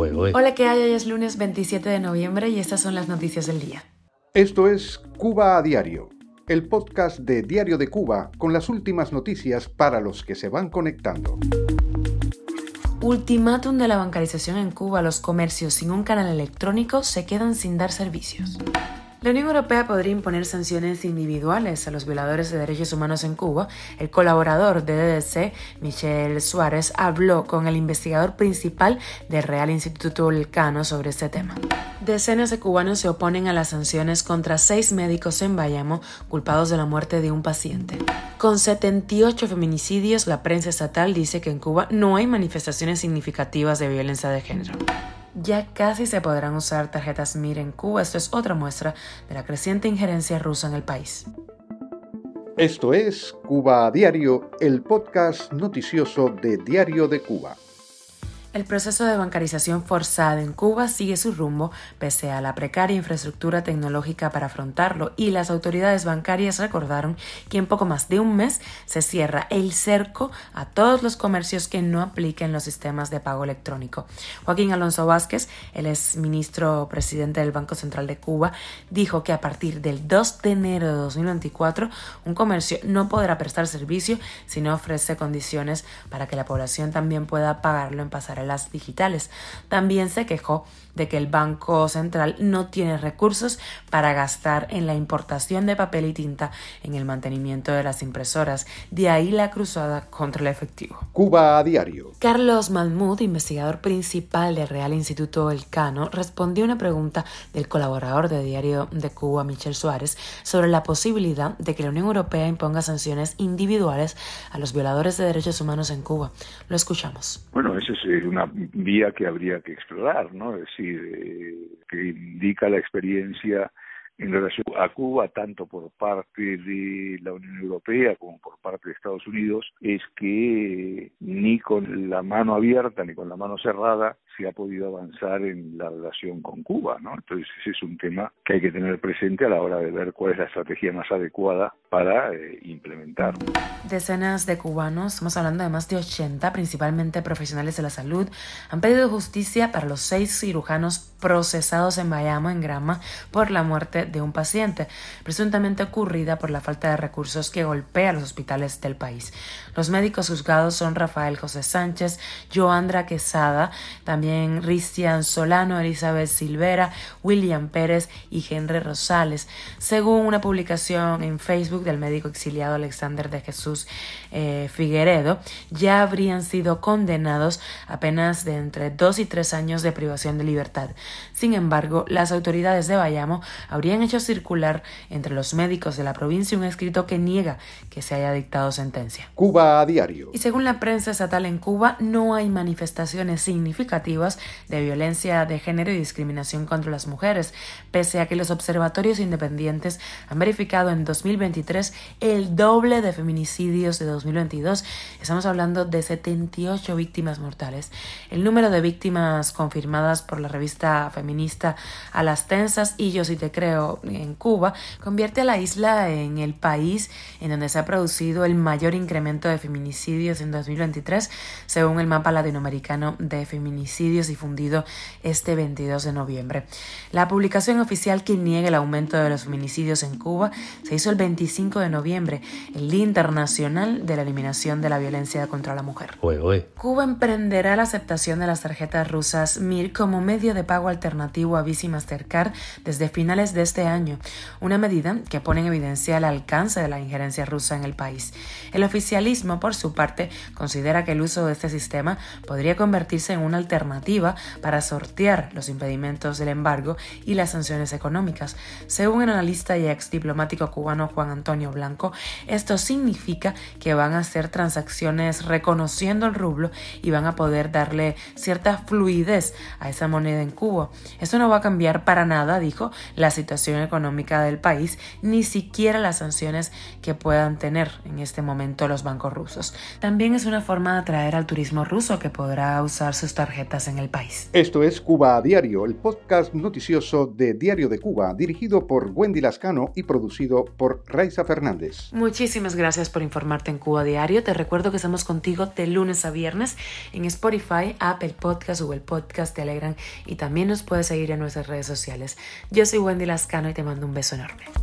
Hola, ¿qué hay? Hoy es lunes 27 de noviembre y estas son las noticias del día. Esto es Cuba a Diario, el podcast de Diario de Cuba con las últimas noticias para los que se van conectando. Ultimátum de la bancarización en Cuba. Los comercios sin un canal electrónico se quedan sin dar servicios. La Unión Europea podría imponer sanciones individuales a los violadores de derechos humanos en Cuba. El colaborador de DDC, Michel Suárez, habló con el investigador principal del Real Instituto Elcano sobre este tema. Decenas de cubanos se oponen a las sanciones contra seis médicos en Bayamo culpados de la muerte de un paciente. Con 78 feminicidios, la prensa estatal dice que en Cuba no hay manifestaciones significativas de violencia de género ya casi se podrán usar tarjetas MIR en Cuba. Esto es otra muestra de la creciente injerencia rusa en el país. Esto es Cuba a Diario, el podcast noticioso de Diario de Cuba. El proceso de bancarización forzada en Cuba sigue su rumbo pese a la precaria infraestructura tecnológica para afrontarlo y las autoridades bancarias recordaron que en poco más de un mes se cierra el cerco a todos los comercios que no apliquen los sistemas de pago electrónico. Joaquín Alonso Vázquez, el ex ministro presidente del Banco Central de Cuba, dijo que a partir del 2 de enero de 2024 un comercio no podrá prestar servicio si no ofrece condiciones para que la población también pueda pagarlo en pasar las digitales. También se quejó de que el Banco Central no tiene recursos para gastar en la importación de papel y tinta en el mantenimiento de las impresoras. De ahí la cruzada contra el efectivo. Cuba a diario. Carlos Malmud, investigador principal del Real Instituto Elcano, respondió a una pregunta del colaborador de Diario de Cuba, Michel Suárez, sobre la posibilidad de que la Unión Europea imponga sanciones individuales a los violadores de derechos humanos en Cuba. Lo escuchamos. Bueno, esa es una vía que habría que explorar, ¿no? Es decir, eh, que indica la experiencia en relación a Cuba, tanto por parte de la Unión Europea como por parte de Estados Unidos, es que ni con la mano abierta ni con la mano cerrada se ha podido avanzar en la relación con Cuba, ¿no? Entonces ese es un tema que hay que tener presente a la hora de ver cuál es la estrategia más adecuada para eh, implementar. Decenas de cubanos, estamos hablando de más de 80, principalmente profesionales de la salud, han pedido justicia para los seis cirujanos procesados en Bayamo, en Grama, por la muerte de un paciente, presuntamente ocurrida por la falta de recursos que golpea los hospitales del país. Los médicos juzgados son Rafael José Sánchez, Joandra Quesada, también Cristian Solano, Elizabeth Silvera, William Pérez y Henry Rosales, según una publicación en Facebook del médico exiliado Alexander de Jesús eh, Figueredo, ya habrían sido condenados apenas de entre dos y tres años de privación de libertad. Sin embargo, las autoridades de Bayamo habrían hecho circular entre los médicos de la provincia un escrito que niega que se haya dictado sentencia. Cuba a diario. Y según la prensa estatal en Cuba, no hay manifestaciones significativas de violencia de género y discriminación contra las mujeres, pese a que los observatorios independientes han verificado en 2023 el doble de feminicidios de 2022. Estamos hablando de 78 víctimas mortales. El número de víctimas confirmadas por la revista feminista A las Tensas y Yo sí te creo en Cuba convierte a la isla en el país en donde se ha producido el mayor incremento de feminicidios en 2023, según el mapa latinoamericano de feminicidios difundido este 22 de noviembre. La publicación oficial que niega el aumento de los feminicidios en Cuba se hizo el 25 de noviembre, el Día Internacional de la Eliminación de la Violencia contra la Mujer. Cuba emprenderá la aceptación de las tarjetas rusas MIR como medio de pago alternativo a Visa y Mastercard desde finales de este año, una medida que pone en evidencia el alcance de la injerencia rusa en el país. El oficialismo, por su parte, considera que el uso de este sistema podría convertirse en una alternativa para sortear los impedimentos del embargo y las sanciones económicas. Según el analista y ex diplomático cubano Juan Antonio Blanco, esto significa que van a hacer transacciones reconociendo el rublo y van a poder darle cierta fluidez a esa moneda en Cuba. Esto no va a cambiar para nada, dijo, la situación económica del país, ni siquiera las sanciones que puedan tener en este momento los bancos rusos. También es una forma de atraer al turismo ruso que podrá usar sus tarjetas en el país. Esto es Cuba a Diario, el podcast noticioso de Diario de Cuba, dirigido por Wendy Lascano y producido por Raiza Fernández. Muchísimas gracias por informarte en Cuba a Diario. Te recuerdo que estamos contigo de lunes a viernes en Spotify, Apple Podcast, Google Podcast, Telegram y también nos puedes seguir en nuestras redes sociales. Yo soy Wendy Lascano y te mando un beso enorme.